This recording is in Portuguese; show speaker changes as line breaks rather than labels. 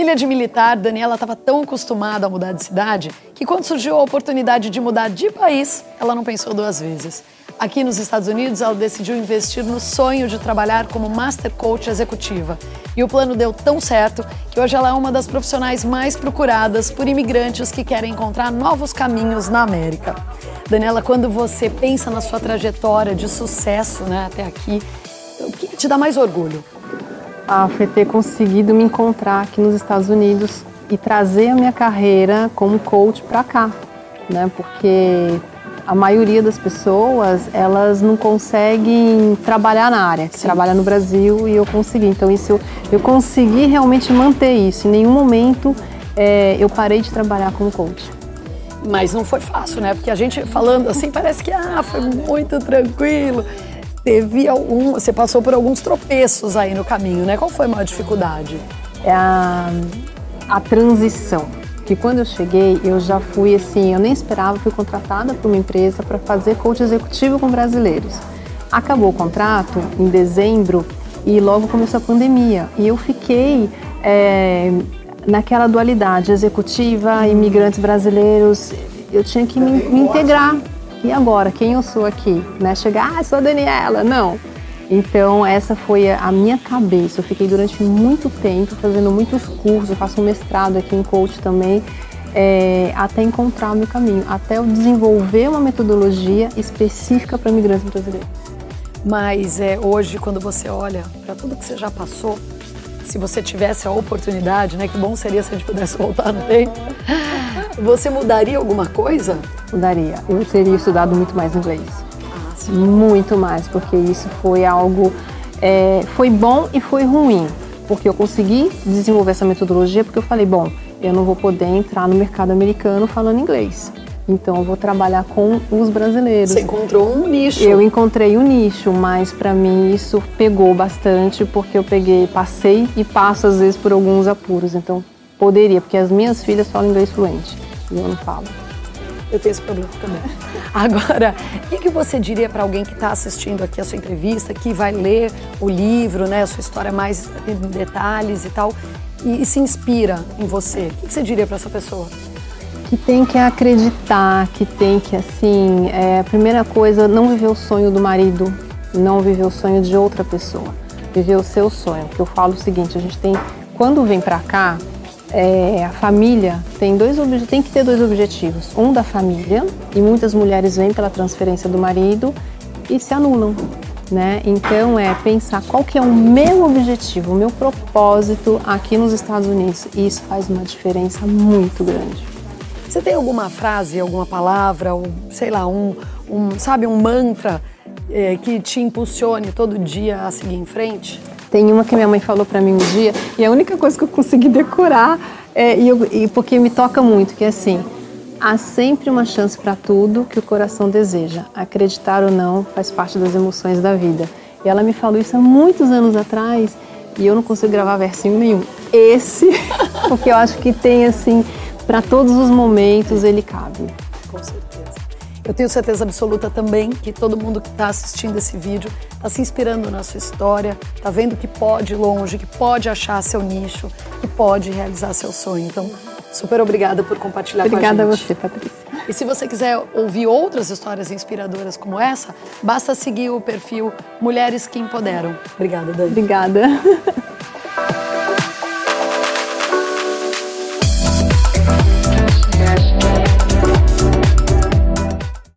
Filha de militar, Daniela estava tão acostumada a mudar de cidade que quando surgiu a oportunidade de mudar de país, ela não pensou duas vezes. Aqui nos Estados Unidos, ela decidiu investir no sonho de trabalhar como Master Coach executiva. E o plano deu tão certo que hoje ela é uma das profissionais mais procuradas por imigrantes que querem encontrar novos caminhos na América. Daniela, quando você pensa na sua trajetória de sucesso né, até aqui, o que te dá mais orgulho?
Foi ter conseguido me encontrar aqui nos Estados Unidos e trazer a minha carreira como coach para cá, né? Porque a maioria das pessoas elas não conseguem trabalhar na área, que trabalha no Brasil e eu consegui. Então isso eu, eu consegui realmente manter isso. Em nenhum momento é, eu parei de trabalhar como coach.
Mas não foi fácil, né? Porque a gente falando assim parece que ah, foi muito tranquilo teve algum, você passou por alguns tropeços aí no caminho, né? Qual foi a maior dificuldade?
É a, a transição. Que quando eu cheguei, eu já fui assim, eu nem esperava, fui contratada por uma empresa para fazer coach executivo com brasileiros. Acabou o contrato em dezembro e logo começou a pandemia. E eu fiquei é, naquela dualidade, executiva, imigrantes brasileiros. Eu tinha que me, me integrar e agora, quem eu sou aqui? Né? Chegar, ah, sou a Daniela. Não. Então, essa foi a minha cabeça. Eu fiquei durante muito tempo fazendo muitos cursos, eu faço um mestrado aqui em coach também, é, até encontrar o meu caminho, até eu desenvolver uma metodologia específica para imigrantes brasileiros.
Mas é, hoje, quando você olha para tudo que você já passou, se você tivesse a oportunidade, né? Que bom seria se a gente pudesse voltar no tempo. Você mudaria alguma coisa?
Mudaria. Eu teria estudado muito mais inglês. Ah, muito mais, porque isso foi algo. É, foi bom e foi ruim. Porque eu consegui desenvolver essa metodologia, porque eu falei, bom, eu não vou poder entrar no mercado americano falando inglês. Então eu vou trabalhar com os brasileiros.
Você encontrou um nicho.
Eu encontrei um nicho, mas para mim isso pegou bastante porque eu peguei, passei e passo às vezes por alguns apuros. Então poderia, porque as minhas filhas falam inglês fluente e eu não falo.
Eu tenho esse problema também. Agora, o que, você diria para alguém que está assistindo aqui a sua entrevista, que vai ler o livro, né, a sua história mais em detalhes e tal, e, e se inspira em você? O que, você diria para essa pessoa?
que tem que acreditar, que tem que, assim, é, primeira coisa, não viver o sonho do marido, não viver o sonho de outra pessoa, viver o seu sonho. Porque eu falo o seguinte, a gente tem, quando vem para cá, é, a família tem dois tem que ter dois objetivos, um da família e muitas mulheres vêm pela transferência do marido e se anulam, né? Então é pensar qual que é o meu objetivo, o meu propósito aqui nos Estados Unidos. E isso faz uma diferença muito grande.
Você tem alguma frase, alguma palavra, ou, sei lá, um, um sabe, um mantra é, que te impulsione todo dia a seguir em frente?
Tem uma que minha mãe falou para mim um dia e a única coisa que eu consegui decorar é, e, eu, e porque me toca muito, que é assim: há sempre uma chance para tudo que o coração deseja. Acreditar ou não faz parte das emoções da vida. E ela me falou isso há muitos anos atrás e eu não consigo gravar versinho nenhum. Esse, porque eu acho que tem assim para todos os momentos ele cabe.
Com certeza. Eu tenho certeza absoluta também que todo mundo que está assistindo esse vídeo está se inspirando na sua história, está vendo que pode ir longe, que pode achar seu nicho, que pode realizar seu sonho. Então, super obrigada por compartilhar
obrigada
com a gente.
Obrigada a você, Patrícia.
E se você quiser ouvir outras histórias inspiradoras como essa, basta seguir o perfil Mulheres que Empoderam. Obrigada, Dani.
Obrigada.